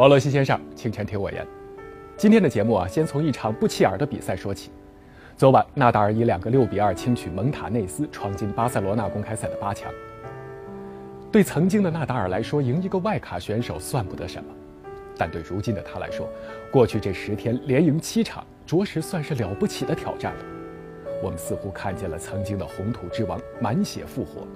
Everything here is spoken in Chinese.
王洛西先生，请全听我言。今天的节目啊，先从一场不起眼的比赛说起。昨晚，纳达尔以两个六比二轻取蒙塔内斯，闯进巴塞罗那公开赛的八强。对曾经的纳达尔来说，赢一个外卡选手算不得什么，但对如今的他来说，过去这十天连赢七场，着实算是了不起的挑战了。我们似乎看见了曾经的红土之王满血复活。